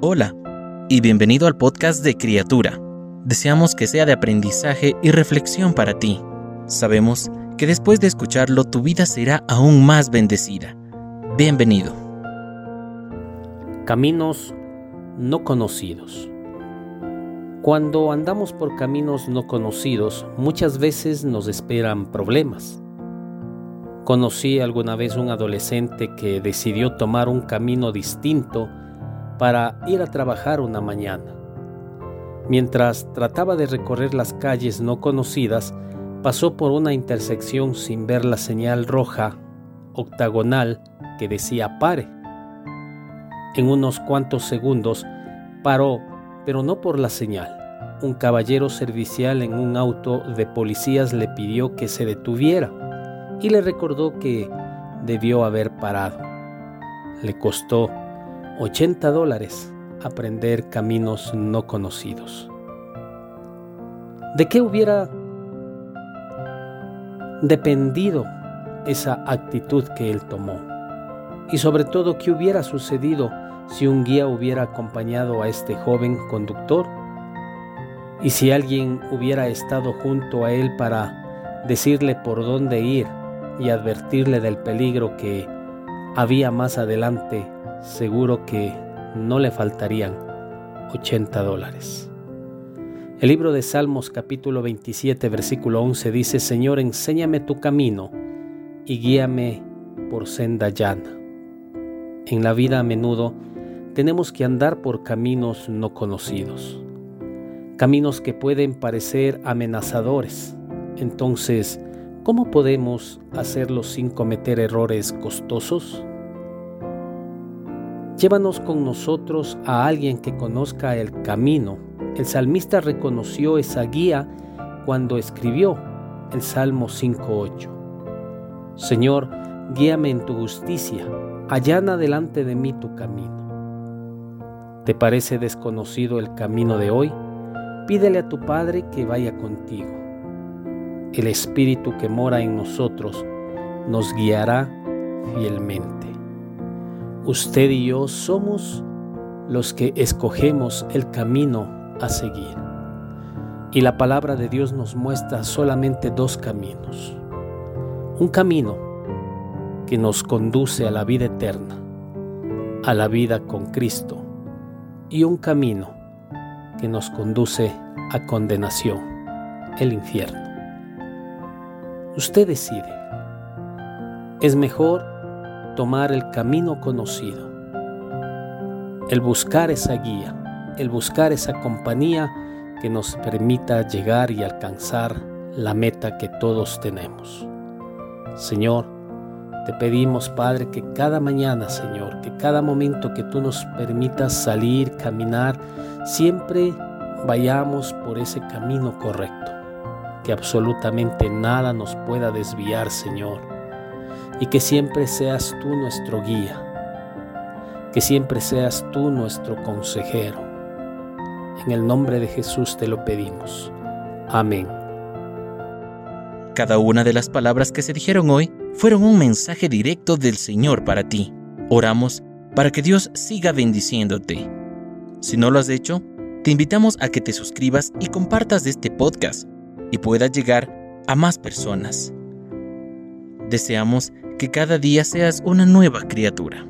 Hola y bienvenido al podcast de Criatura. Deseamos que sea de aprendizaje y reflexión para ti. Sabemos que después de escucharlo tu vida será aún más bendecida. Bienvenido. Caminos no conocidos. Cuando andamos por caminos no conocidos, muchas veces nos esperan problemas. Conocí alguna vez un adolescente que decidió tomar un camino distinto para ir a trabajar una mañana. Mientras trataba de recorrer las calles no conocidas, pasó por una intersección sin ver la señal roja octagonal que decía pare. En unos cuantos segundos paró, pero no por la señal. Un caballero servicial en un auto de policías le pidió que se detuviera y le recordó que debió haber parado. Le costó 80 dólares aprender caminos no conocidos. ¿De qué hubiera dependido esa actitud que él tomó? Y sobre todo, ¿qué hubiera sucedido si un guía hubiera acompañado a este joven conductor? ¿Y si alguien hubiera estado junto a él para decirle por dónde ir y advertirle del peligro que había más adelante seguro que no le faltarían 80 dólares. El libro de Salmos capítulo 27 versículo 11 dice, Señor, enséñame tu camino y guíame por senda llana. En la vida a menudo tenemos que andar por caminos no conocidos, caminos que pueden parecer amenazadores. Entonces, ¿cómo podemos hacerlo sin cometer errores costosos? Llévanos con nosotros a alguien que conozca el camino. El salmista reconoció esa guía cuando escribió el Salmo 5.8. Señor, guíame en tu justicia, allana delante de mí tu camino. ¿Te parece desconocido el camino de hoy? Pídele a tu Padre que vaya contigo. El Espíritu que mora en nosotros nos guiará fielmente usted y yo somos los que escogemos el camino a seguir. Y la palabra de Dios nos muestra solamente dos caminos. Un camino que nos conduce a la vida eterna, a la vida con Cristo, y un camino que nos conduce a condenación, el infierno. Usted decide. Es mejor tomar el camino conocido, el buscar esa guía, el buscar esa compañía que nos permita llegar y alcanzar la meta que todos tenemos. Señor, te pedimos, Padre, que cada mañana, Señor, que cada momento que tú nos permitas salir, caminar, siempre vayamos por ese camino correcto, que absolutamente nada nos pueda desviar, Señor y que siempre seas tú nuestro guía, que siempre seas tú nuestro consejero. En el nombre de Jesús te lo pedimos. Amén. Cada una de las palabras que se dijeron hoy fueron un mensaje directo del Señor para ti. Oramos para que Dios siga bendiciéndote. Si no lo has hecho, te invitamos a que te suscribas y compartas este podcast y puedas llegar a más personas. Deseamos que cada día seas una nueva criatura.